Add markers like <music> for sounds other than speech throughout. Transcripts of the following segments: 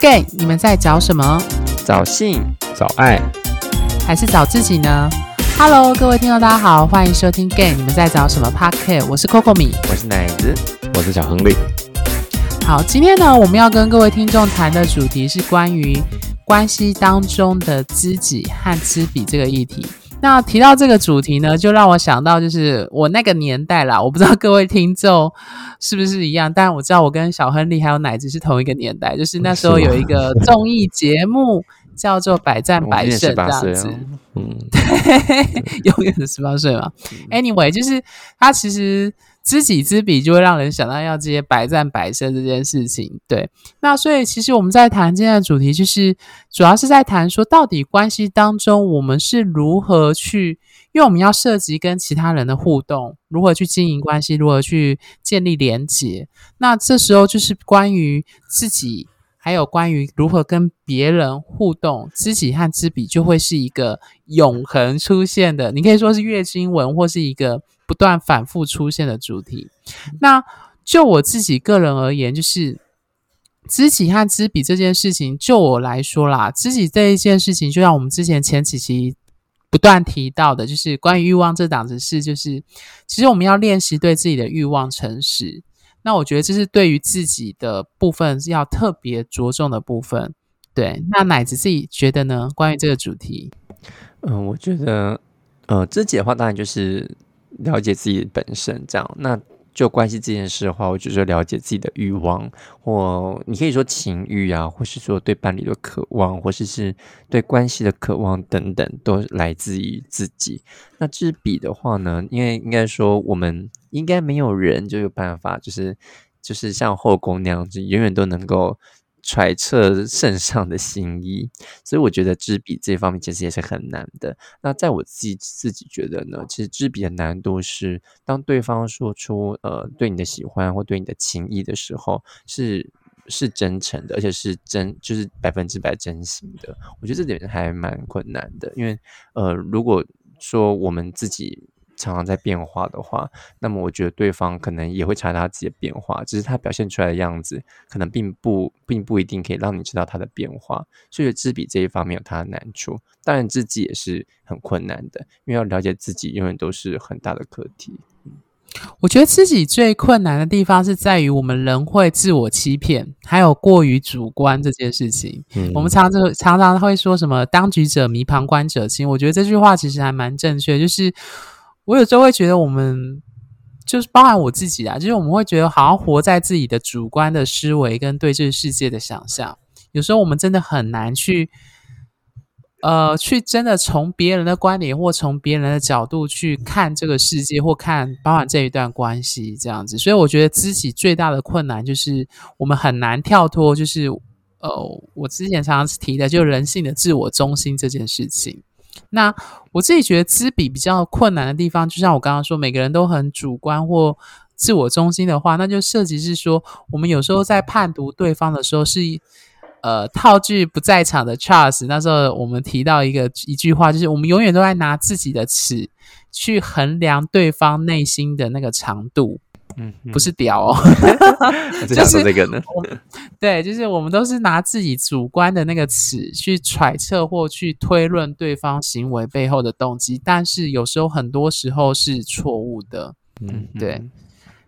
gay，你们在找什么？找性，找爱，还是找自己呢？Hello，各位听众，大家好，欢迎收听 gay，你们在找什么 p a r k 我是 Coco 米，我是奶子，我是小亨利。好，今天呢，我们要跟各位听众谈的主题是关于关系当中的知己和知彼这个议题。那提到这个主题呢，就让我想到就是我那个年代啦。我不知道 <laughs> 各位听众是不是一样，但我知道我跟小亨利还有奶子是同一个年代。就是那时候有一个综艺节目叫做《百战百胜》这样子，嗯，<laughs> 对，永远的十八岁嘛。Anyway，就是他其实。知己知彼，就会让人想到要这些百战百胜这件事情。对，那所以其实我们在谈今天的主题，就是主要是在谈说，到底关系当中我们是如何去，因为我们要涉及跟其他人的互动，如何去经营关系，如何去建立连结。那这时候就是关于自己，还有关于如何跟别人互动，知己和知彼就会是一个永恒出现的。你可以说是月经文，或是一个。不断反复出现的主题。那就我自己个人而言，就是知己和知彼这件事情，就我来说啦，知己这一件事情，就像我们之前前几期不断提到的，就是关于欲望这档子事，就是其实我们要练习对自己的欲望诚实。那我觉得这是对于自己的部分要特别着重的部分。对，那奶子自己觉得呢？关于这个主题，嗯，我觉得，呃，知己的话，当然就是。了解自己本身，这样那就关系这件事的话，我就是了解自己的欲望，或你可以说情欲啊，或是说对伴侣的渴望，或是是对关系的渴望等等，都来自于自己。那知彼的话呢？因为应该说，我们应该没有人就有办法，就是就是像后宫那样子，永远都能够。揣测圣上的心意，所以我觉得知彼这方面其实也是很难的。那在我自己自己觉得呢，其实知彼的难度是，当对方说出呃对你的喜欢或对你的情意的时候，是是真诚的，而且是真就是百分之百真心的。我觉得这点还蛮困难的，因为呃如果说我们自己。常常在变化的话，那么我觉得对方可能也会察觉他自己的变化，只是他表现出来的样子，可能并不并不一定可以让你知道他的变化。所以知彼这一方面有他的难处，当然自己也是很困难的，因为要了解自己，永远都是很大的课题。我觉得自己最困难的地方是在于我们人会自我欺骗，还有过于主观这件事情。我们常常常常会说什么“当局者迷，旁观者清”，我觉得这句话其实还蛮正确，就是。我有时候会觉得，我们就是包含我自己啊，就是我们会觉得好像活在自己的主观的思维跟对这个世界的想象。有时候我们真的很难去，呃，去真的从别人的观点或从别人的角度去看这个世界，或看包含这一段关系这样子。所以我觉得自己最大的困难就是我们很难跳脱，就是呃，我之前常常提的，就人性的自我中心这件事情。那我自己觉得知彼比较困难的地方，就像我刚刚说，每个人都很主观或自我中心的话，那就涉及是说，我们有时候在判读对方的时候，是呃套句不在场的 Charles，那时候我们提到一个一句话，就是我们永远都在拿自己的尺去衡量对方内心的那个长度。嗯，不是屌哦，<laughs> 就是这个呢。对，就是我们都是拿自己主观的那个词去揣测或去推论对方行为背后的动机，但是有时候很多时候是错误的。嗯，对。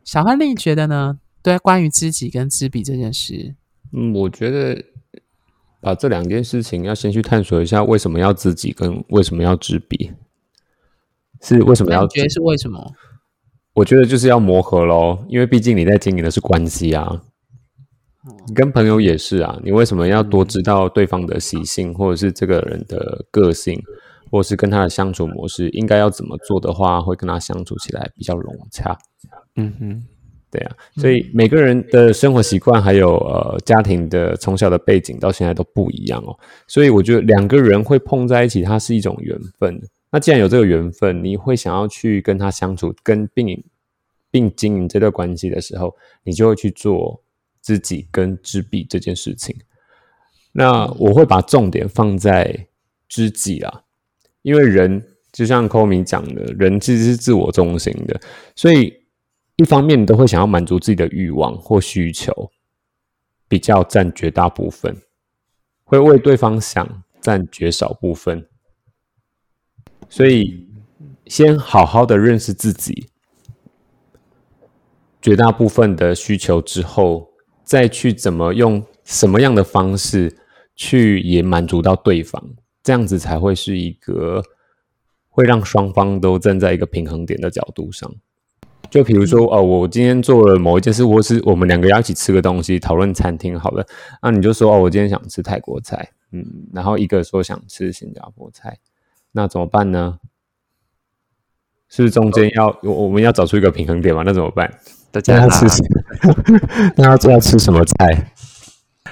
小亨利觉得呢？对，关于知己跟知彼这件事，嗯，我觉得把这两件事情要先去探索一下，为什么要知己跟为什么要知彼，是为什么要？觉得是为什么？我觉得就是要磨合喽，因为毕竟你在经营的是关系啊，你跟朋友也是啊。你为什么要多知道对方的习性，或者是这个人的个性，或者是跟他的相处模式，应该要怎么做的话，会跟他相处起来比较融洽。嗯哼，对啊。所以每个人的生活习惯，还有呃家庭的从小的背景，到现在都不一样哦。所以我觉得两个人会碰在一起，它是一种缘分。那既然有这个缘分，你会想要去跟他相处，跟并并经营这段关系的时候，你就会去做知己跟知彼这件事情。那我会把重点放在知己啊，因为人就像 k o m i 讲的，人其实是自我中心的，所以一方面你都会想要满足自己的欲望或需求，比较占绝大部分。会为对方想占绝少部分。所以，先好好的认识自己，绝大部分的需求之后，再去怎么用什么样的方式去也满足到对方，这样子才会是一个会让双方都站在一个平衡点的角度上。就比如说，哦，我今天做了某一件事，或是我们两个要一起吃个东西，讨论餐厅好了，那你就说，哦，我今天想吃泰国菜，嗯，然后一个说想吃新加坡菜，那怎么办呢？是中间要我我们要找出一个平衡点嘛？那怎么办？都加辣，那要 <laughs> 要吃什么菜？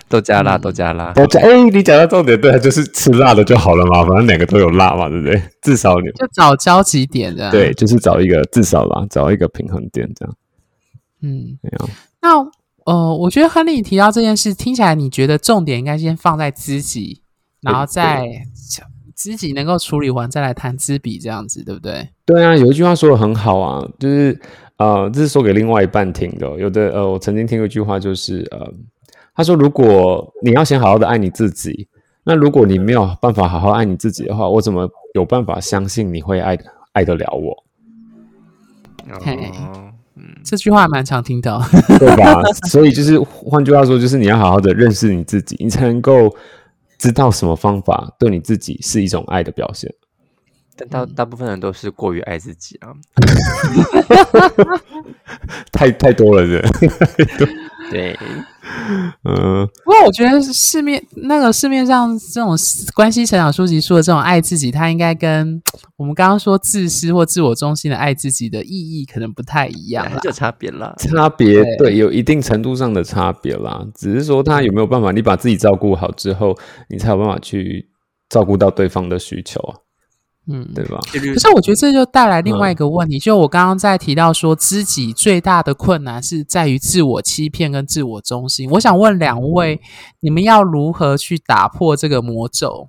都加辣，都加辣，都加。哎，你讲到重点，对，就是吃辣的就好了嘛，反正两个都有辣嘛，对不对？至少你就找交集点的，对，就是找一个至少吧，找一个平衡点这样。嗯，没有。那呃，我觉得亨利提到这件事，听起来你觉得重点应该先放在知己，然后再知己能够处理完，再来谈知彼，这样子，对不对？对啊，有一句话说的很好啊，就是呃，这是说给另外一半听的。有的呃，我曾经听过一句话，就是呃。他说：“如果你要先好好的爱你自己，那如果你没有办法好好爱你自己的话，我怎么有办法相信你会爱爱得了我？”这句话蛮常听到，对吧？<laughs> 所以就是换句话说，就是你要好好的认识你自己，你才能够知道什么方法对你自己是一种爱的表现。但大大部分人都是过于爱自己啊，<laughs> 太太多了，是。<laughs> 对，<laughs> 嗯，不过我觉得市面那个市面上这种关系成长书籍说的这种爱自己，它应该跟我们刚刚说自私或自我中心的爱自己的意义可能不太一样，就差别了，差别对，有一定程度上的差别啦。只是说他有没有办法，你把自己照顾好之后，你才有办法去照顾到对方的需求啊。嗯，对吧？可是我觉得这就带来另外一个问题，就我刚刚在提到说，知己最大的困难是在于自我欺骗跟自我中心。我想问两位，你们要如何去打破这个魔咒？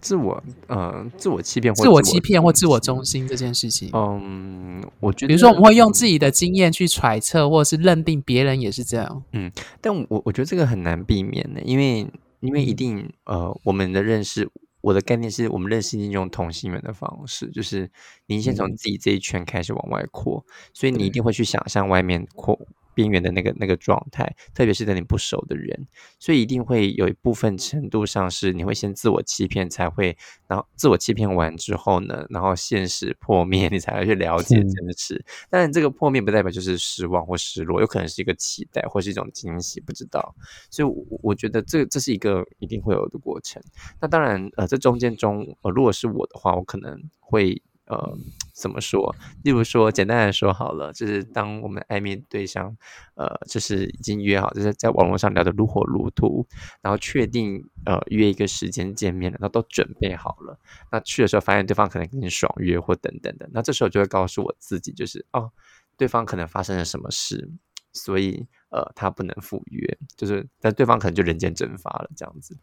自我呃，自我欺骗或，自我欺骗或自我中心这件事情。嗯，我觉得，比如说我们会用自己的经验去揣测，或者是认定别人也是这样。嗯，但我我觉得这个很难避免的，因为因为一定呃，我们的认识。我的概念是我们认识一种同性缘的方式，就是你先从自己这一圈开始往外扩，所以你一定会去想象外面扩。边缘的那个那个状态，特别是跟你不熟的人，所以一定会有一部分程度上是你会先自我欺骗，才会，然后自我欺骗完之后呢，然后现实破灭，你才会去了解真实。但这个破灭不代表就是失望或失落，有可能是一个期待或是一种惊喜，不知道。所以我我觉得这这是一个一定会有的过程。那当然，呃，这中间中，呃，如果是我的话，我可能会。呃，怎么说？例如说，简单来说好了，就是当我们暧昧对象，呃，就是已经约好，就是在网络上聊得如火如荼，然后确定呃约一个时间见面了，那都准备好了，那去的时候发现对方可能跟你爽约或等等的，那这时候就会告诉我自己，就是哦，对方可能发生了什么事，所以。呃，他不能赴约，就是但对方可能就人间蒸发了这样子。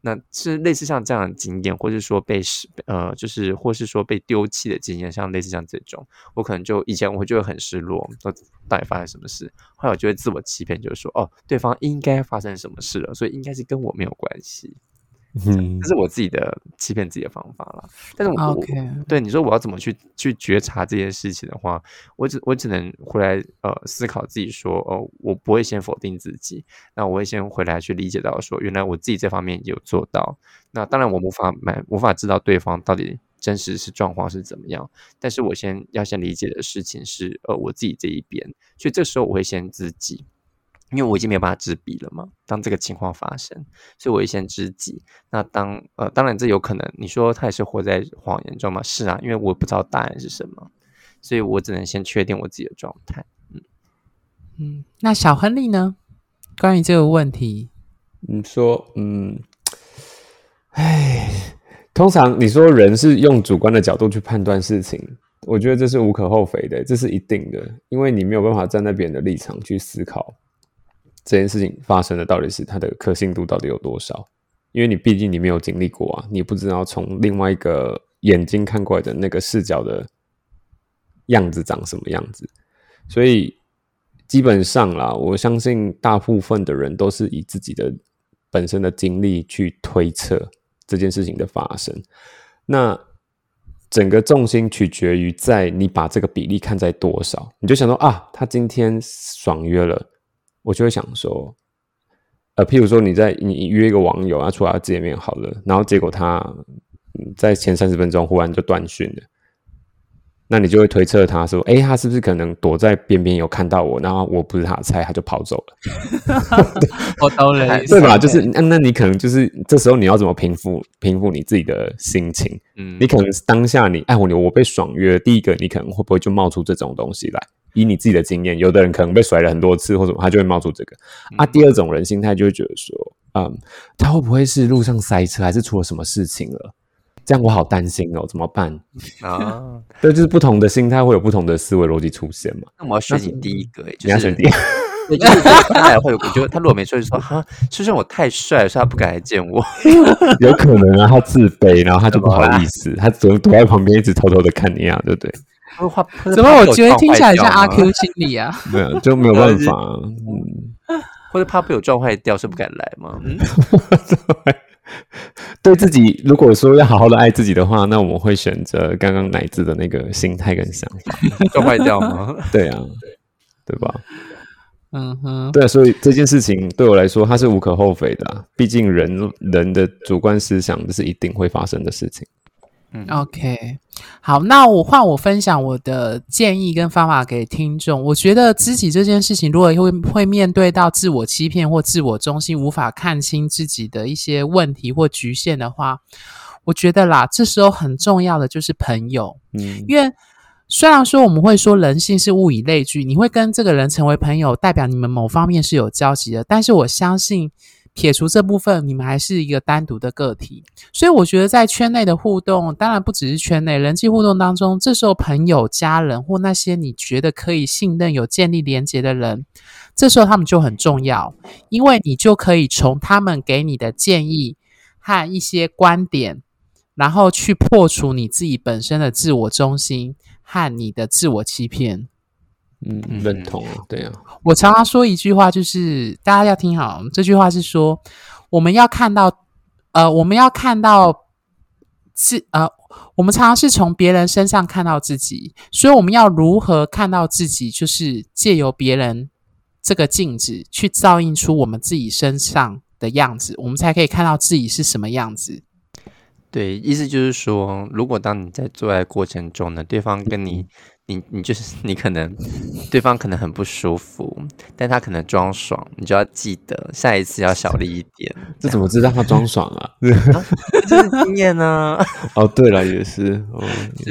那是类似像这样的经验，或是说被失呃，就是或是说被丢弃的经验，像类似像这种，我可能就以前我就会很失落，说到底发生什么事？后来我就会自我欺骗，就是说哦，对方应该发生什么事了，所以应该是跟我没有关系。<laughs> 嗯，这是我自己的欺骗自己的方法了。但是，我对你说我要怎么去去觉察这件事情的话，我只我只能回来呃思考自己说哦，我不会先否定自己，那我会先回来去理解到说，原来我自己这方面有做到。那当然我无法买无法知道对方到底真实是状况是怎么样，但是我先要先理解的事情是呃我自己这一边，所以这时候我会先自己。因为我已经没有办法知彼了嘛，当这个情况发生，所以我先知己。那当呃，当然这有可能，你说他也是活在谎言中吗？是啊，因为我不知道答案是什么，所以我只能先确定我自己的状态。嗯嗯，那小亨利呢？关于这个问题，你说，嗯，哎，通常你说人是用主观的角度去判断事情，我觉得这是无可厚非的，这是一定的，因为你没有办法站在别人的立场去思考。这件事情发生的到底是它的可信度到底有多少？因为你毕竟你没有经历过啊，你不知道从另外一个眼睛看过来的那个视角的样子长什么样子，所以基本上啦，我相信大部分的人都是以自己的本身的经历去推测这件事情的发生。那整个重心取决于在你把这个比例看在多少，你就想说啊，他今天爽约了，我就会想说，呃，譬如说你在你约一个网友啊出来见面好了，然后结果他在前三十分钟忽然就断讯了。那你就会推测他说：“哎，他是不是可能躲在边边有看到我？然后我不是他的菜，他就跑走了。”我懂了，对吧？就是那那你可能就是这时候你要怎么平复平复你自己的心情？嗯，你可能当下你哎我我被爽约，第一个你可能会不会就冒出这种东西来？以你自己的经验，有的人可能被甩了很多次或什么，他就会冒出这个。啊，第二种人心态就会觉得说：“嗯，他会不会是路上塞车，还是出了什么事情了？”这样我好担心哦，怎么办啊？<laughs> 对，就是不同的心态会有不同的思维逻辑出现嘛。那我要选你第一个就是，你要选第一个。<laughs> 就是他来会有，我觉得他如果没说就说哈，是不是我太帅，所以他不敢来见我？有可能啊，他自卑，然后他就不好意思，<laughs> 他只能躲在旁边，一直偷偷的看你啊，对不对？怎么我觉得听起来像阿 Q 心理啊？<laughs> 没有，<laughs> 就没有办法，嗯，或者怕被我撞坏掉，是不敢来吗？嗯。<laughs> 对自己，如果说要好好的爱自己的话，那我们会选择刚刚乃至的那个心态跟想法，撞坏掉吗？对啊，对吧？嗯哼，对啊，所以这件事情对我来说，它是无可厚非的。毕竟人人的主观思想，这是一定会发生的事情。嗯，OK，好，那我换我分享我的建议跟方法给听众。我觉得知己这件事情，如果会会面对到自我欺骗或自我中心，无法看清自己的一些问题或局限的话，我觉得啦，这时候很重要的就是朋友。嗯，因为虽然说我们会说人性是物以类聚，你会跟这个人成为朋友，代表你们某方面是有交集的，但是我相信。撇除这部分，你们还是一个单独的个体，所以我觉得在圈内的互动，当然不只是圈内人际互动当中，这时候朋友、家人或那些你觉得可以信任、有建立连结的人，这时候他们就很重要，因为你就可以从他们给你的建议和一些观点，然后去破除你自己本身的自我中心和你的自我欺骗。嗯，认同啊，对啊。我常常说一句话，就是大家要听好，这句话是说，我们要看到，呃，我们要看到自，呃，我们常常是从别人身上看到自己，所以我们要如何看到自己，就是借由别人这个镜子去照映出我们自己身上的样子，我们才可以看到自己是什么样子。对，意思就是说，如果当你在做爱过程中呢，对方跟你。你你就是你可能对方可能很不舒服，但他可能装爽，你就要记得下一次要小力一点。<laughs> 这怎么知道他装爽啊？<laughs> 这是经验呢。<laughs> 哦，对了，也是。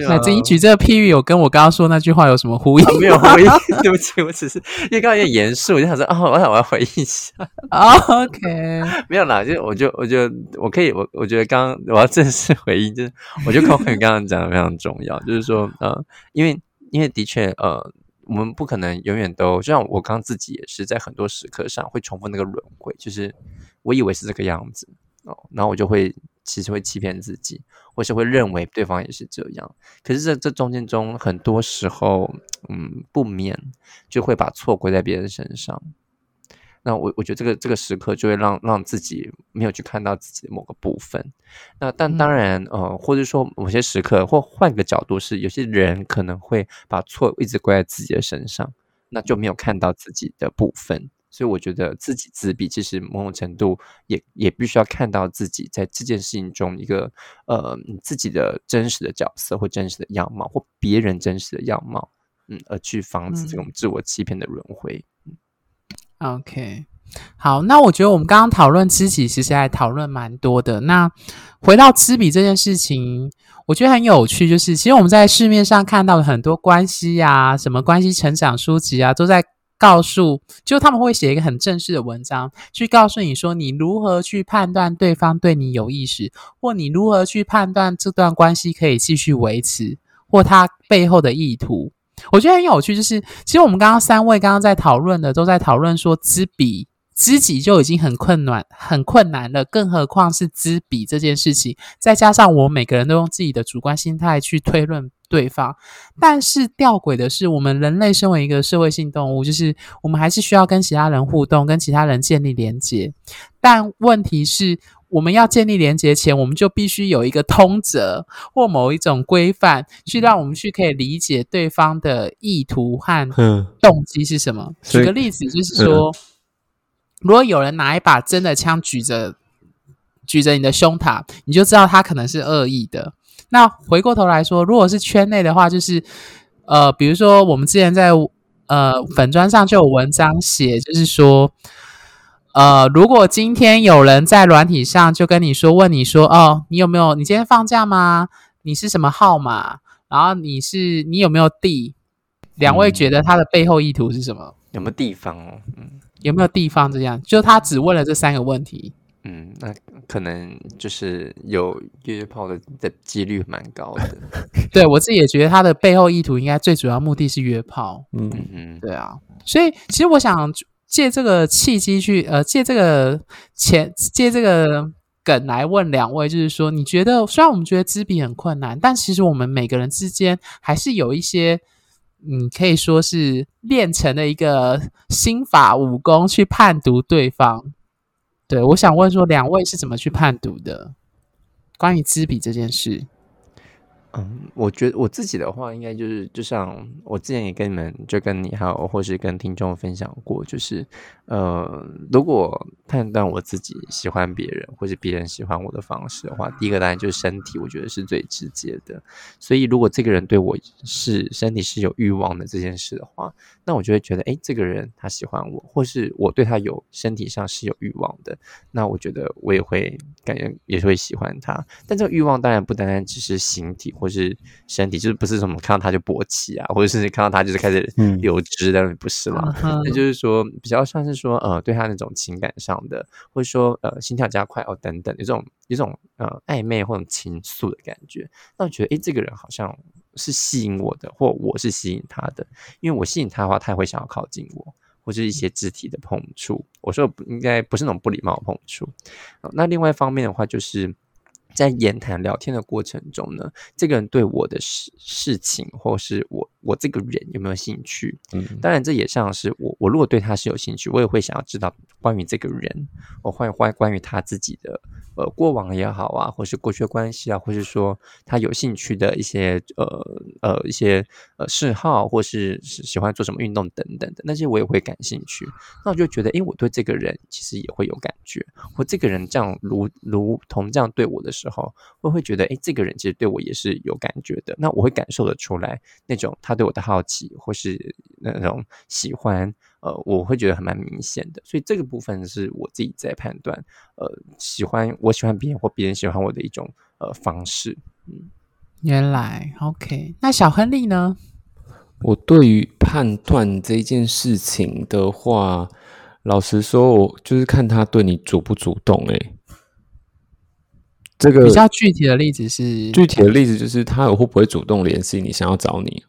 那这一举这个譬喻，有跟我刚刚说那句话有什么呼应？没有呼应。对不起，我只是因为刚刚有点严肃，我就想说哦，我想我要回忆一下。OK，没有啦，就我就我就我可以我我觉得刚刚我要正式回应，就是我觉得刚刚刚刚讲的非常重要，就是说呃，因为。因为的确，呃，我们不可能永远都，就像我刚自己也是在很多时刻上会重复那个轮回，就是我以为是这个样子哦，然后我就会其实会欺骗自己，或是会认为对方也是这样。可是这这中间中很多时候，嗯，不免就会把错归在别人身上。那我我觉得这个这个时刻就会让让自己没有去看到自己的某个部分。那但当然，呃，或者说某些时刻，或换个角度是，有些人可能会把错一直怪在自己的身上，那就没有看到自己的部分。所以我觉得自己自闭，其实某种程度也也必须要看到自己在这件事情中一个呃自己的真实的角色或真实的样貌，或别人真实的样貌，嗯，而去防止这种自我欺骗的轮回。OK，好，那我觉得我们刚刚讨论知己，其实还讨论蛮多的。那回到知彼这件事情，我觉得很有趣，就是其实我们在市面上看到的很多关系啊，什么关系成长书籍啊，都在告诉，就他们会写一个很正式的文章，去告诉你说，你如何去判断对方对你有意识，或你如何去判断这段关系可以继续维持，或他背后的意图。我觉得很有趣，就是其实我们刚刚三位刚刚在讨论的，都在讨论说知彼知己就已经很困难、很困难了，更何况是知彼这件事情。再加上我每个人都用自己的主观心态去推论对方。但是吊诡的是，我们人类身为一个社会性动物，就是我们还是需要跟其他人互动，跟其他人建立连接。但问题是，我们要建立连接前，我们就必须有一个通则或某一种规范，去让我们去可以理解对方的意图和嗯动机是什么。举个例子，就是说，如果有人拿一把真的枪举着举着你的胸膛，你就知道他可能是恶意的。那回过头来说，如果是圈内的话，就是呃，比如说我们之前在呃粉砖上就有文章写，就是说。呃，如果今天有人在软体上就跟你说，问你说，哦，你有没有？你今天放假吗？你是什么号码？然后你是你有没有地？两位觉得他的背后意图是什么？有没有地方哦？嗯有没有地方这样？就他只问了这三个问题。嗯，那可能就是有约炮的的几率蛮高的。<laughs> 对我自己也觉得他的背后意图应该最主要目的是约炮。嗯嗯嗯，对啊，所以其实我想借这个契机去，呃，借这个前借这个梗来问两位，就是说，你觉得虽然我们觉得知彼很困难，但其实我们每个人之间还是有一些，嗯，可以说是练成的一个心法武功去判读对方。对，我想问说，两位是怎么去判读的？关于知彼这件事，嗯，我觉得我自己的话，应该就是就像我之前也跟你们，就跟你还有或是跟听众分享过，就是呃，如果判断我自己喜欢别人，或是别人喜欢我的方式的话，第一个当然就是身体，我觉得是最直接的。所以如果这个人对我是身体是有欲望的这件事的话，那我就会觉得，哎，这个人他喜欢我，或是我对他有身体上是有欲望的，那我觉得我也会感觉也是会喜欢他。但这个欲望当然不单单只是形体或是身体，就是不是什么看到他就勃起啊，或者是看到他就是开始嗯流汁的，不是啦。嗯那就是说，比较像是说，呃，对他那种情感上的，或者说，呃，心跳加快哦，等等，有这种有这种呃暧昧或者情愫的感觉。那我觉得，诶，这个人好像是吸引我的，或我是吸引他的。因为我吸引他的话，他也会想要靠近我，或者一些肢体的碰触。我说应该不是那种不礼貌的碰触。呃那另外一方面的话，就是在言谈聊天的过程中呢，这个人对我的事事情，或是我我这个人有没有兴趣？嗯当然，这也像是我我如果对他是有兴趣，我也会想要知道关于这个人，我关关关于他自己的呃过往也好啊，或是过去的关系啊，或是说他有兴趣的一些呃呃一些呃嗜好，或是是喜欢做什么运动等等的那些，我也会感兴趣。那我就觉得，诶，我对这个人其实也会有感觉，或这个人这样如如同这样对我的时候，我会觉得，哎，这个人其实对我也是有感觉的。那我会感受得出来那种他对我的好奇，或是那种喜欢，呃，我会觉得还蛮明显的。所以这个部分是我自己在判断，呃，喜欢我喜欢别人或别人喜欢我的一种呃方式。嗯原来 OK。那小亨利呢？我对于判断这件事情的话，老实说，我就是看他对你主不主动、欸。这个比较具体的例子是具体的例子就是他有会不会主动联系你，想要找你，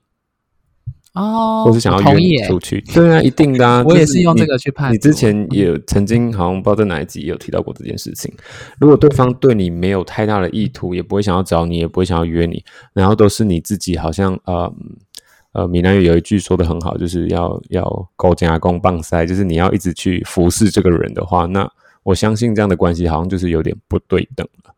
哦，或是想要约你出去？对啊，一定的啊。我也是用这个去判你之前也曾经好像不知道在哪一集也有提到过这件事情。如果对方对你没有太大的意图，也不会想要找你，也不会想要约你，然后都是你自己好像呃呃，闽南语有一句说的很好，就是要要狗夹公棒塞，就是你要一直去服侍这个人的话，那我相信这样的关系好像就是有点不对等了。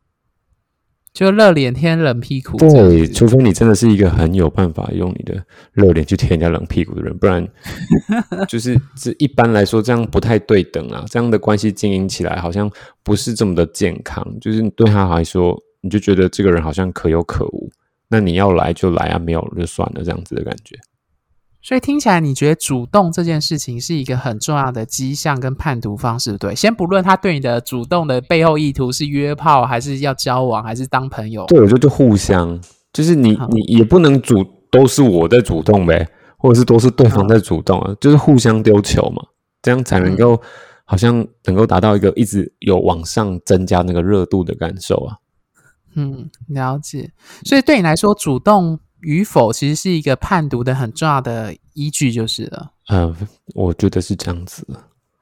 就热脸贴冷屁股对，除非你真的是一个很有办法用你的热脸去贴人家冷屁股的人，不然 <laughs> 就是这一般来说这样不太对等啊。这样的关系经营起来好像不是这么的健康，就是对他来说，你就觉得这个人好像可有可无。那你要来就来啊，没有就算了，这样子的感觉。所以听起来，你觉得主动这件事情是一个很重要的迹象跟判读方式，对？先不论他对你的主动的背后意图是约炮，还是要交往，还是当朋友，对，我觉得就互相，就是你你也不能主都是我在主动呗，或者是都是对方在主动啊，就是互相丢球嘛，这样才能够、好像能够达到一个一直有往上增加那个热度的感受啊。嗯，了解。所以对你来说，主动与否其实是一个判读的很重要的依据，就是了。嗯，我觉得是这样子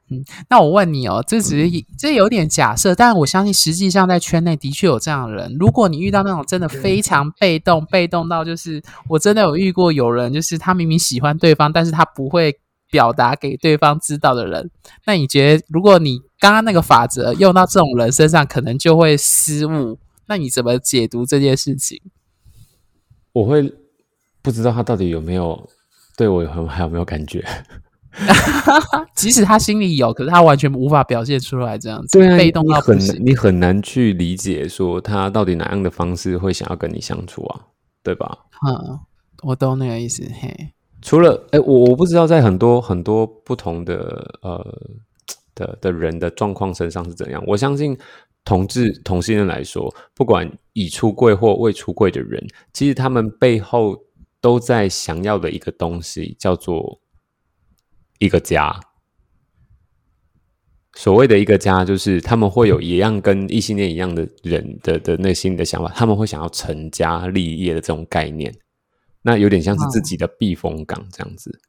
嗯。那我问你哦，这只是这有点假设，但我相信实际上在圈内的确有这样的人。如果你遇到那种真的非常被动，被动到就是我真的有遇过有人，就是他明明喜欢对方，但是他不会表达给对方知道的人。<laughs> 那你觉得，如果你刚刚那个法则用到这种人身上，可能就会失误？那你怎么解读这件事情？我会不知道他到底有没有对我有还有没有感觉。<laughs> 即使他心里有，可是他完全无法表现出来，这样子，对啊，被动你很到。你很难去理解说他到底哪样的方式会想要跟你相处啊，对吧？嗯，我懂那个意思。嘿，除了哎，我我不知道在很多很多不同的呃的的人的状况身上是怎样。我相信同志同性恋来说，不管已出柜或未出柜的人，其实他们背后都在想要的一个东西，叫做一个家。所谓的一个家，就是他们会有一样跟异性恋一样的人的的内心的想法，他们会想要成家立业的这种概念。那有点像是自己的避风港这样子。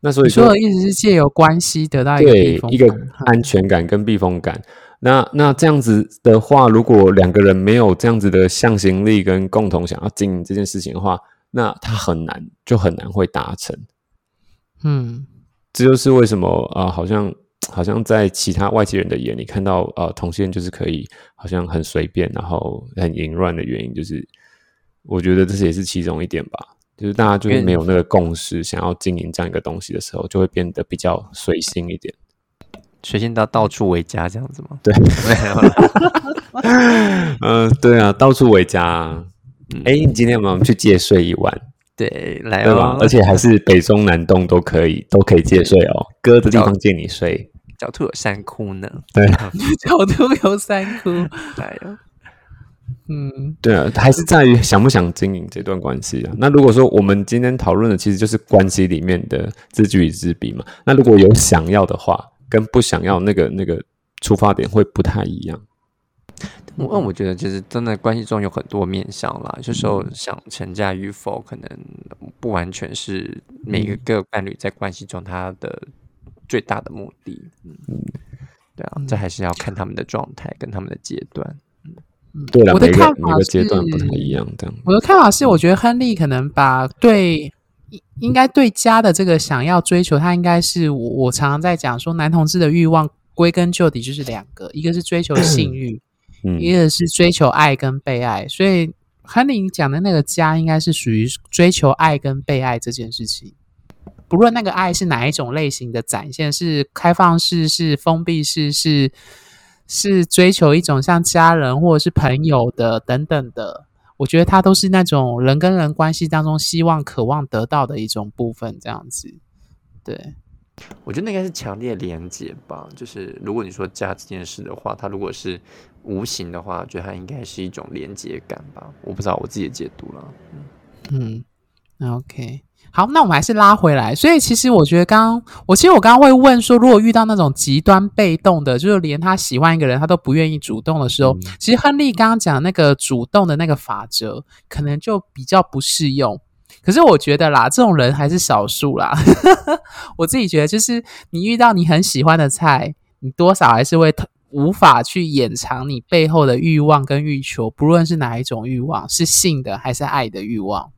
那所以说的，意思是借由关系得到一个一个安全感跟避风感。那那这样子的话，如果两个人没有这样子的向心力跟共同想要经营这件事情的话，那他很难，就很难会达成。嗯这就是为什么呃，好像好像在其他外界人的眼里看到呃同性恋就是可以好像很随便，然后很淫乱的原因，就是我觉得这是也是其中一点吧。就是大家就是没有那个共识，想要经营这样一个东西的时候，就会变得比较随性一点。随性到到处为家这样子吗？对没有啦。嗯、<laughs> 对啊，到处为家、啊。哎、你今天有没有去借睡一晚？对，来对吧哦？，而且还是北中南东都可以，都可以借睡哦，哥的地方借你睡。狡兔有三窟呢。对 <laughs> 狡兔有三窟。来哦，嗯对啊，还是在于想不想经营这段关系啊。那如果说我们今天讨论的其实就是关系里面的知己与知彼嘛，那如果有想要的话，跟不想要那个那个出发点会不太一样。我那我觉得其实真的关系中有很多面向啦，有时候想成家与否，可能不完全是每一个伴侣在关系中他的最大的目的。嗯，对啊，这还是要看他们的状态跟他们的阶段。对了，我的看法每个阶段不是太一样，这样。我的看法是，我觉得亨利可能把对应应该对家的这个想要追求，他应该是我我常常在讲说，男同志的欲望归根究底就是两个，一个是追求 <clears throat> 性欲，嗯一个是追求爱跟被爱。所以亨利讲的那个家，应该是属于追求爱跟被爱这件事情。不论那个爱是哪一种类型的展现，是开放式、是封闭式、是是追求一种像家人或者是朋友的等等的，我觉得它都是那种人跟人关系当中希望、渴望得到的一种部分，这样子。对，我觉得那应该是强烈连接吧。就是如果你说家这件事的话，它如果是无形的话，我觉得它应该是一种连接感吧。我不知道我自己的解读了。嗯，OK，好，那我们还是拉回来。所以其实我觉得刚刚，我其实我刚刚会问说，如果遇到那种极端被动的，就是连他喜欢一个人他都不愿意主动的时候，其实亨利刚刚讲那个主动的那个法则，可能就比较不适用。可是我觉得啦，这种人还是少数啦。<laughs> 我自己觉得，就是你遇到你很喜欢的菜，你多少还是会无法去掩藏你背后的欲望跟欲求，不论是哪一种欲望，是性的还是爱的欲望。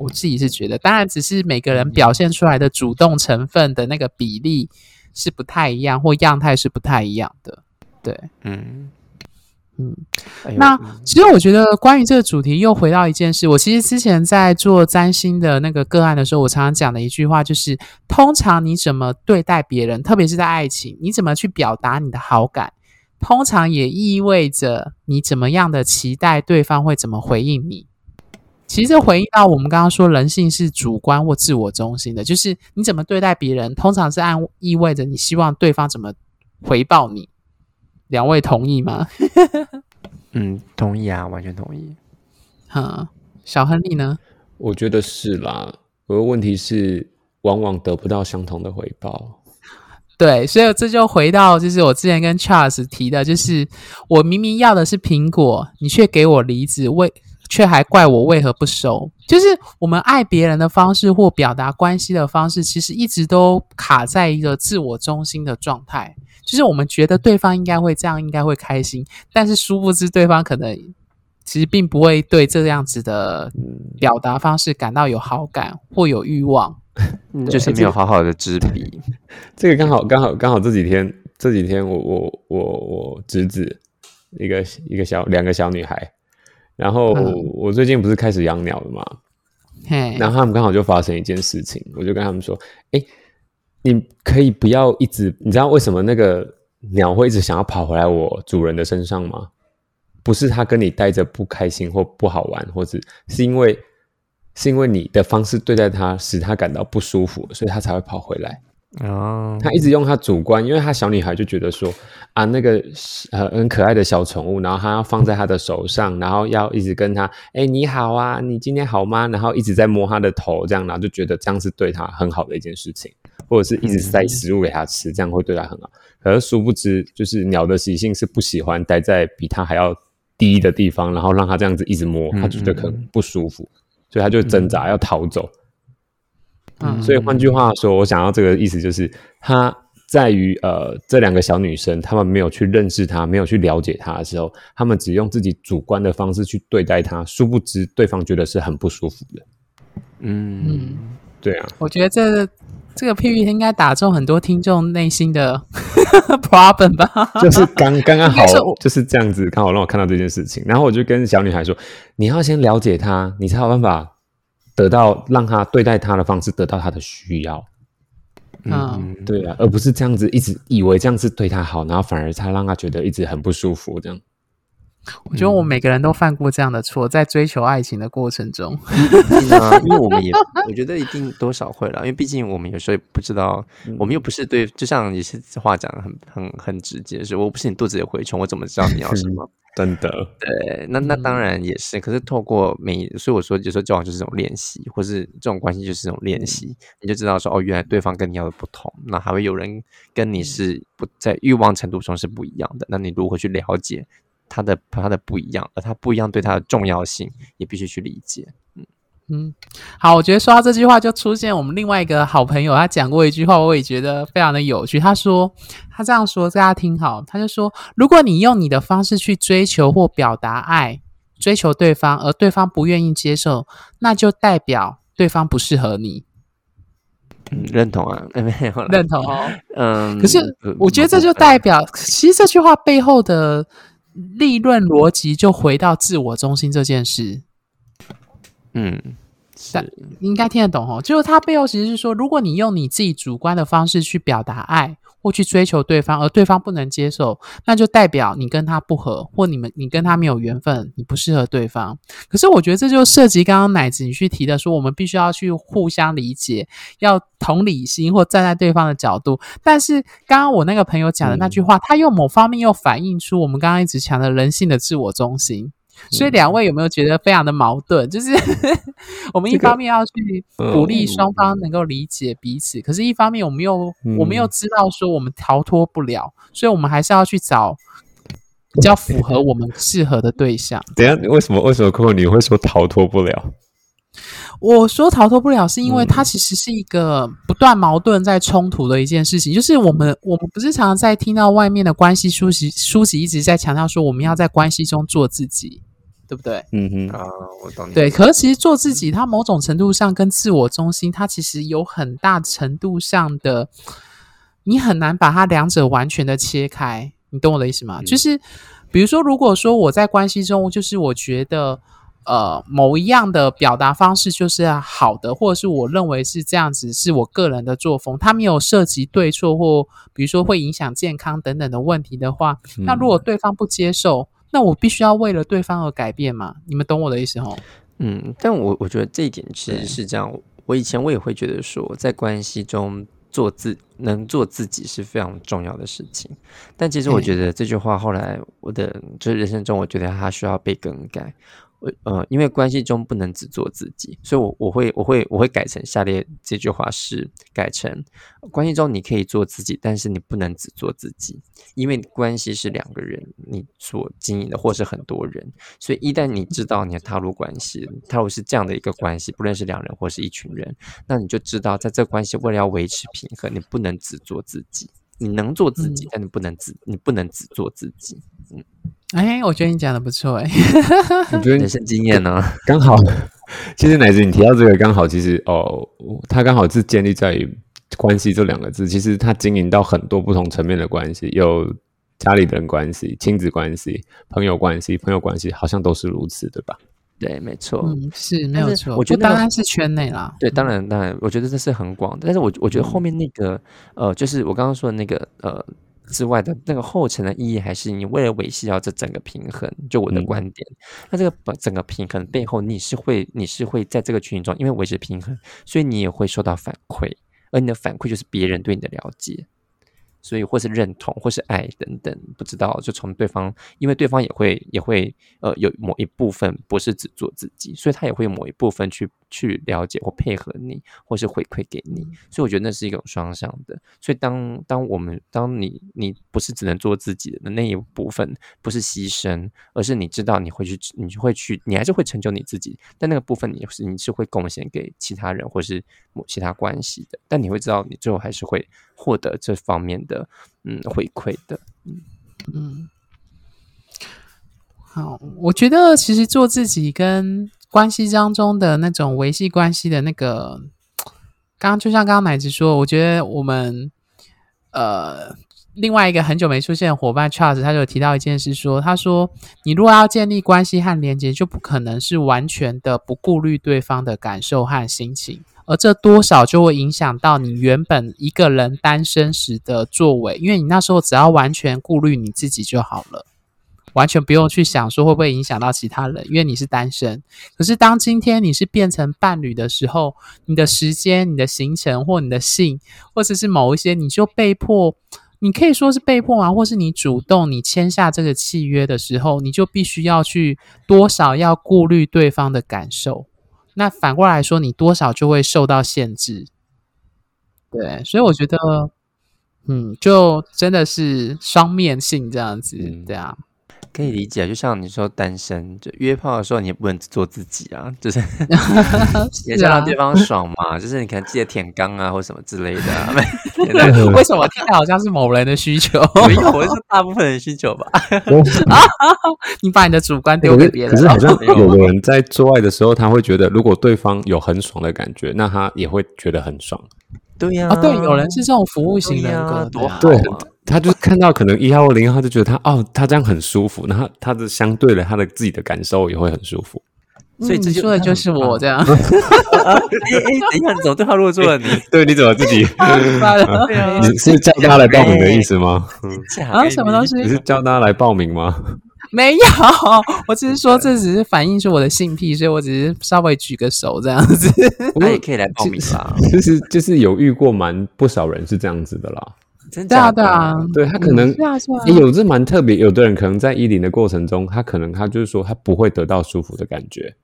我自己是觉得，当然只是每个人表现出来的主动成分的那个比例是不太一样，或样态是不太一样的。对，嗯嗯，哎那嗯其实我觉得关于这个主题，又回到一件事。我其实之前在做占星的那个个案的时候，我常常讲的一句话就是：通常你怎么对待别人，特别是在爱情，你怎么去表达你的好感，通常也意味着你怎么样的期待对方会怎么回应你。其实回应到我们刚刚说，人性是主观或自我中心的，就是你怎么对待别人，通常是按意味着你希望对方怎么回报你。两位同意吗？<laughs> 嗯，同意啊，完全同意。<laughs> 哈，小亨利呢？我觉得是啦。我的问题是，往往得不到相同的回报。对，所以这就回到就是我之前跟 Charles 提的，就是我明明要的是苹果，你却给我梨子，为却还怪我为何不收。就是我们爱别人的方式或表达关系的方式，其实一直都卡在一个自我中心的状态。就是我们觉得对方应该会这样，应该会开心，但是殊不知对方可能其实并不会对这样子的表达方式感到有好感或有欲望。就是没有好好的知彼。<laughs> 这个刚好刚好刚好这几天这几天我我我我侄子一个一个小两个小女孩，然后我最近不是开始养鸟了嘛，然后他们刚好就发生一件事情，我就跟他们说：“哎，你可以不要一直，你知道为什么那个鸟会一直想要跑回来我主人的身上吗？不是它跟你待着不开心或不好玩，或者是因为。”是因为你的方式对待它，使它感到不舒服，所以它才会跑回来。哦，他一直用他主观，因为他小女孩就觉得说啊，那个呃很可爱的小宠物，然后他要放在他的手上，然后要一直跟他，哎，你好啊，你今天好吗？然后一直在摸他的头，这样，然后就觉得这样是对他很好的一件事情，或者是一直塞食物给他吃，这样会对他很好。可是殊不知，就是鸟的习性是不喜欢待在比他还要低的地方，然后让他这样子一直摸，他觉得可能不舒服。所以他就挣扎要逃走，嗯，所以换句话说，我想要这个意思就是，他在于呃这两个小女生，她们没有去认识他，没有去了解他的时候，他们只用自己主观的方式去对待他，殊不知对方觉得是很不舒服的。嗯，对啊，我觉得这这个譬喻应该打中很多听众内心的 <laughs> problem 吧，<laughs> 就是刚刚刚好就是这样子，刚好让我看到这件事情，然后我就跟小女孩说：“你要先了解他，你才有办法得到让他对待他的方式，得到他的需要。”嗯，对啊，而不是这样子一直以为这样子对他好，然后反而他让他觉得一直很不舒服这样。我觉得我们每个人都犯过这样的错，在追求爱情的过程中，因为我们也，我觉得一定多少会了，因为毕竟我们有时候也不知道，我们又不是对，就像你是话讲的很很很直接，是我不是你肚子里蛔虫，我怎么知道你要什么？<laughs> 真的，对，那那当然也是，可是透过每，所以我说有时候交往就是这种练习，或是这种关系就是这种练习，你就知道说哦，原来对方跟你要的不同，那还会有人跟你是不在欲望程度上是不一样的，那你如何去了解？他的他的不一样，而他不一样对他的重要性也必须去理解。嗯嗯，好，我觉得说到这句话，就出现我们另外一个好朋友，他讲过一句话，我也觉得非常的有趣。他说，他这样说，大家听好，他就说，如果你用你的方式去追求或表达爱，追求对方，而对方不愿意接受，那就代表对方不适合你。嗯，认同啊，没有认同哦。嗯，可是我觉得这就代表，其实这句话背后的。利润逻辑就回到自我中心这件事，嗯，是应该听得懂哦。就是他背后其实是说，如果你用你自己主观的方式去表达爱。或去追求对方，而对方不能接受，那就代表你跟他不合，或你们你跟他没有缘分，你不适合对方。可是我觉得这就涉及刚刚奶子你去提的，说我们必须要去互相理解，要同理心或站在对方的角度。但是刚刚我那个朋友讲的那句话，他又某方面又反映出我们刚刚一直强的人性的自我中心。所以两位有没有觉得非常的矛盾？就是 <laughs> 我们一方面要去鼓励双方能够理解彼此，可是一方面我们又我们又知道说我们逃脱不了，所以我们还是要去找比较符合我们适合的对象。等下，为什么为什么 Coco 你会说逃脱不了？我说逃脱不了，是因为它其实是一个不断矛盾在冲突的一件事情。就是我们我们不是常常在听到外面的关系书籍书籍一直在强调说，我们要在关系中做自己。对不对？嗯哼啊，我懂你。对，可是其实做自己，它某种程度上跟自我中心，它其实有很大程度上的，你很难把它两者完全的切开。你懂我的意思吗？就是比如说，如果说我在关系中，就是我觉得呃某一样的表达方式就是好的，或者是我认为是这样子，是我个人的作风，它没有涉及对错或比如说会影响健康等等的问题的话，那如果对方不接受。那我必须要为了对方而改变吗？你们懂我的意思吼？嗯，但我我觉得这一点其实是这样。我以前我也会觉得说，在关系中做自能做自己是非常重要的事情。但其实我觉得这句话后来我的就是人生中，我觉得它需要被更改。我呃，因为关系中不能只做自己，所以我我会我会我会改成下列这句话是改成关系中你可以做自己，但是你不能只做自己，因为关系是两个人你所经营的，或是很多人，所以一旦你知道你要踏入关系，踏入是这样的一个关系，不论是两人或是一群人，那你就知道在这关系为了要维持平衡，你不能只做自己，你能做自己，但你不能只你不能只做自己，嗯。哎，我觉得你讲的不错哎，我觉得人生经验呢，刚好，<laughs> 其实乃子你提到这个刚好，其实哦，他刚好是建立在于关系这两个字，其实他经营到很多不同层面的关系，有家里人关系、亲子关系、朋友关系、朋友关系，好像都是如此，对吧？对，没错，嗯，是没有错，我觉得当然是圈内啦，对，当然当然，我觉得这是很广，但是我我觉得后面那个呃，就是我刚刚说的那个呃。之外的那个后层的意义，还是你为了维系到这整个平衡。就我的观点，那这个整个平衡背后，你是会，你是会在这个群体中，因为维持平衡，所以你也会受到反馈，而你的反馈就是别人对你的了解。所以，或是认同，或是爱等等，不知道就从对方，因为对方也会也会呃有某一部分不是只做自己，所以他也会某一部分去去了解或配合你，或是回馈给你。所以我觉得那是一种双向的。所以当当我们当你你不是只能做自己的那一部分，不是牺牲，而是你知道你会去，你就会去，你还是会成就你自己。但那个部分你是你是会贡献给其他人或是某其他关系的。但你会知道，你最后还是会获得这方面。的嗯回馈的嗯嗯好，我觉得其实做自己跟关系当中的那种维系关系的那个，刚刚就像刚刚奶子说，我觉得我们呃另外一个很久没出现的伙伴 Charles 他就提到一件事，说他说你如果要建立关系和连接，就不可能是完全的不顾虑对方的感受和心情。而这多少就会影响到你原本一个人单身时的作为，因为你那时候只要完全顾虑你自己就好了，完全不用去想说会不会影响到其他人，因为你是单身。可是当今天你是变成伴侣的时候，你的时间、你的行程或你的性，或者是某一些，你就被迫，你可以说是被迫啊，或是你主动你签下这个契约的时候，你就必须要去多少要顾虑对方的感受。那反过来说，你多少就会受到限制，对，所以我觉得，嗯，就真的是双面性这样子，对啊。可以理解，就像你说单身，就约炮的时候，你也不能只做自己啊，<laughs> 就是 <laughs> 也是让对方爽嘛。就是你可能记得舔肛啊，或什么之类的。<laughs> 为什么听起来好像是某人的需求？没有，我是大部分人需求吧。你把你的主观丢给别人。可是好像有的人在做爱的时候，他会觉得，如果对方有很爽的感觉，那他也会觉得很爽。对呀，啊，对，有人是这种服务型人格，多好。他就看到可能一号或零号，就觉得他哦，他这样很舒服，然后他的相对的，他的自己的感受也会很舒服。所以这说的就是我这样。哎哎，等一下，怎么对话如果做了你？<laughs> 对，你怎么自己？<laughs> 你是叫大家来报名的意思吗？啊，什么东西？你是叫大家来报名吗？没有，我只是说这只是反映出我的性癖，所以我只是稍微举个手这样子。我也可以来报名啦。就是就是有遇过蛮不少人是这样子的啦。对啊，对啊，对他可能是啊是啊有这蛮特别。有的人可能在依零的过程中，他可能他就是说他不会得到舒服的感觉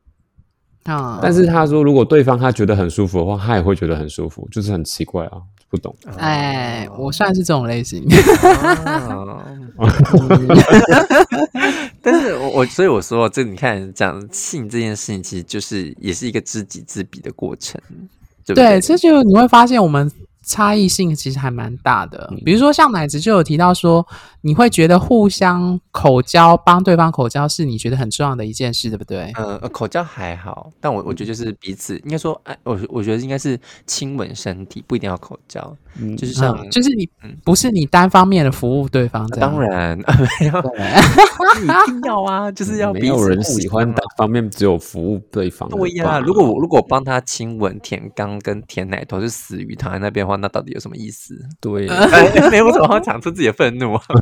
啊。但是他说，如果对方他觉得很舒服的话，他也会觉得很舒服，就是很奇怪啊，不懂。哎，我算是这种类型。<laughs> <laughs> 但是，我我所以我说，这你看讲性这件事情，其实就是也是一个知己知彼的过程，对不对？这就你会发现我们。差异性其实还蛮大的，比如说像奶子就有提到说，你会觉得互相口交帮对方口交是你觉得很重要的一件事，对不对？呃，口交还好，但我我觉得就是彼此应该说，哎，我我觉得应该是亲吻身体，不一定要口交，嗯就是像就是你不是你单方面的服务对方，当然 <laughs> 没有，一定要啊，<laughs> 就是要没有人喜欢单方面只有服务对方。对呀，如果我如果帮他亲吻、舔肛跟舔奶头是死鱼躺在那边的话。话，那到底有什么意思？对，<laughs> 哎没有什么好讲出自己的愤怒啊。<laughs>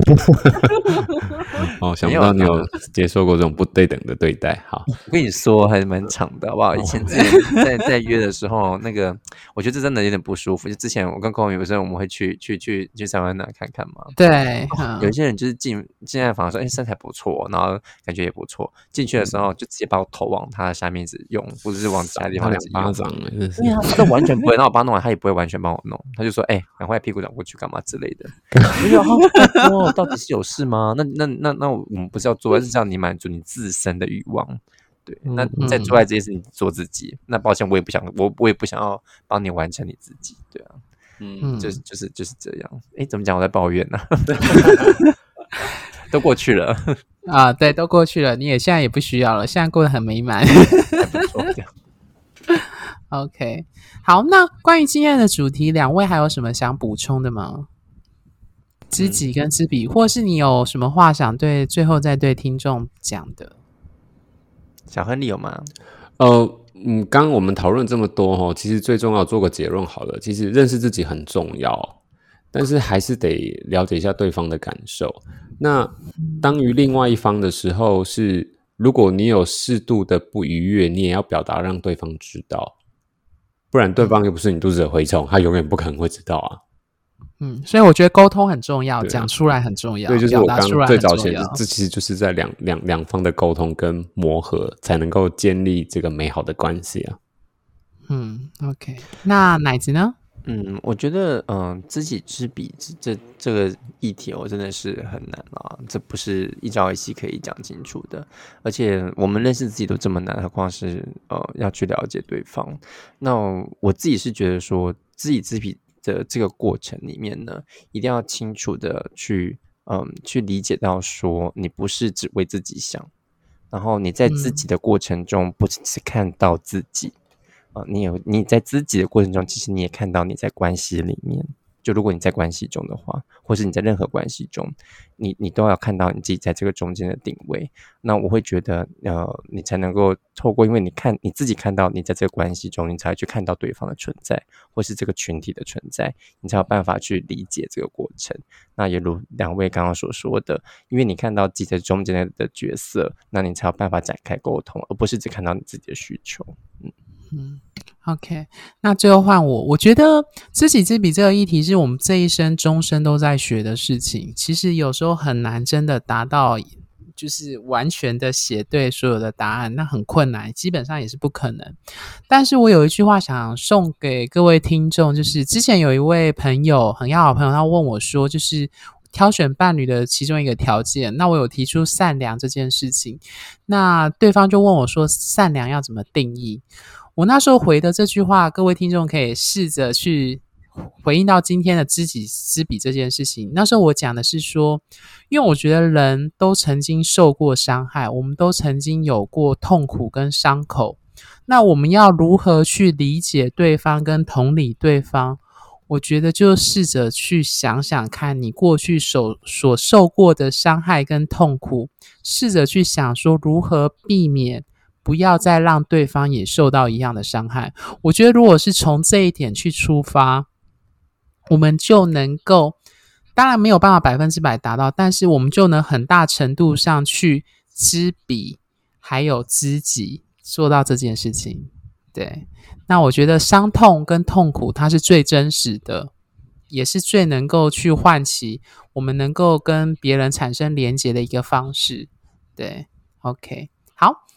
哦，想不到你有接受过这种不对等的对待。好，我跟你说，还蛮长的，好不好？以前之前在 <laughs> 在约的时候，那个我觉得这真的有点不舒服。就之前我跟公有时候我们会去去去去三湾那看看嘛。对，嗯有一些人就是进进来房说，哎、身材不错，然后感觉也不错。进去的时候就直接把我头往他的下面一直用，不是往其他地方两方一直用巴掌，对啊，他完全不会，那我帮他弄完，他也不会完全帮我弄，他就说：“哎、赶快屁股转过去干嘛之类的。”我就说：“拜托，到底是有事吗？那那那那我们不是要做，而是让你满足你自身的欲望。对，那你在做爱这件事情做自己。那抱歉，我也不想，我我也不想要帮你完成你自己。对啊，嗯，嗯就是就是就是这样。哎，怎么讲？我在抱怨呢、<laughs> 都过去了，<laughs> 啊，对，都过去了，你也现在也不需要了，现在过得很美满。还不错。这样 <laughs> OK，好，那关于今天的主题，两位还有什么想补充的吗？知己跟知彼，或是你有什么话想对最后再对听众讲的？小亨利有吗？呃，嗯，刚刚我们讨论这么多哈，其实最重要做个结论好了。其实认识自己很重要，但是还是得了解一下对方的感受。那当于另外一方的时候是，如果你有适度的不愉悦，你也要表达让对方知道，不然对方又不是你肚子的蛔虫，他永远不可能会知道啊。嗯，所以我觉得沟通很重要，讲出来很重要，对，就是我刚最早前。这其实就是在两两两方的沟通跟磨合，才能够建立这个美好的关系啊。嗯，OK，那奶子呢？嗯，我觉得，嗯、知己知彼这这这个议题，我真的是很难啊，这不是一朝一夕可以讲清楚的。而且我们认识自己都这么难，何况是呃要去了解对方。那我自己是觉得说，知己知彼的这个过程里面呢，一定要清楚的去，嗯，去理解到说，你不是只为自己想，然后你在自嗯己的过程中，不只是看到自己。啊，你有你在自己的过程中，其实你也看到你在关系里面。就如果你在关系中的话，或是你在任何关系中，你你都要看到你自己在这个中间的定位。那我会觉得，呃，你才能够透过，因为你看你自己看到你在这个关系中，你才会去看到对方的存在，或是这个群体的存在，你才有办法去理解这个过程。那也如两位刚刚所说的，因为你看到自己在中间的角色，那你才有办法展开沟通，而不是只看到你自己的需求。嗯 OK，那最后换我。我觉得知己知彼这个议题是我们这一生终身都在学的事情。其实有时候很难真的达到，就是完全的写对所有的答案，那很困难，基本上也是不可能。但是我有一句话想送给各位听众，就是之前有一位朋友很要好朋友，他问我说，就是。挑选伴侣的其中一个条件，那我有提出善良这件事情，那对方就问我说，善良要怎么定义？我那时候回的这句话，各位听众可以试着去回应到今天的知己知彼这件事情。那时候我讲的是说，因为我觉得人都曾经受过伤害，我们都曾经有过痛苦跟伤口。那我们要如何去理解对方跟同理对方？我觉得就试着去想想看，你过去所所受过的伤害跟痛苦，试着去想说如何避免。不要再让对方也受到一样的伤害。我觉得，如果是从这一点去出发，我们就能够，当然没有办法百分之百达到，但是我们就能很大程度上去知彼，还有知己，做到这件事情。对，那我觉得伤痛跟痛苦，它是最真实的，也是最能够去唤起我们能够跟别人产生连结的一个方式。对，OK，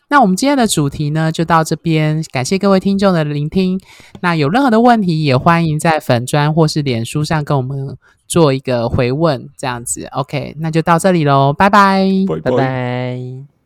那我们今天的主题呢，就到这边，感谢各位听众的聆听。那有任何的问题，也欢迎在粉砖或是脸书上跟我们做一个回问，这样子。OK，那就到这里喽，拜拜。拜拜。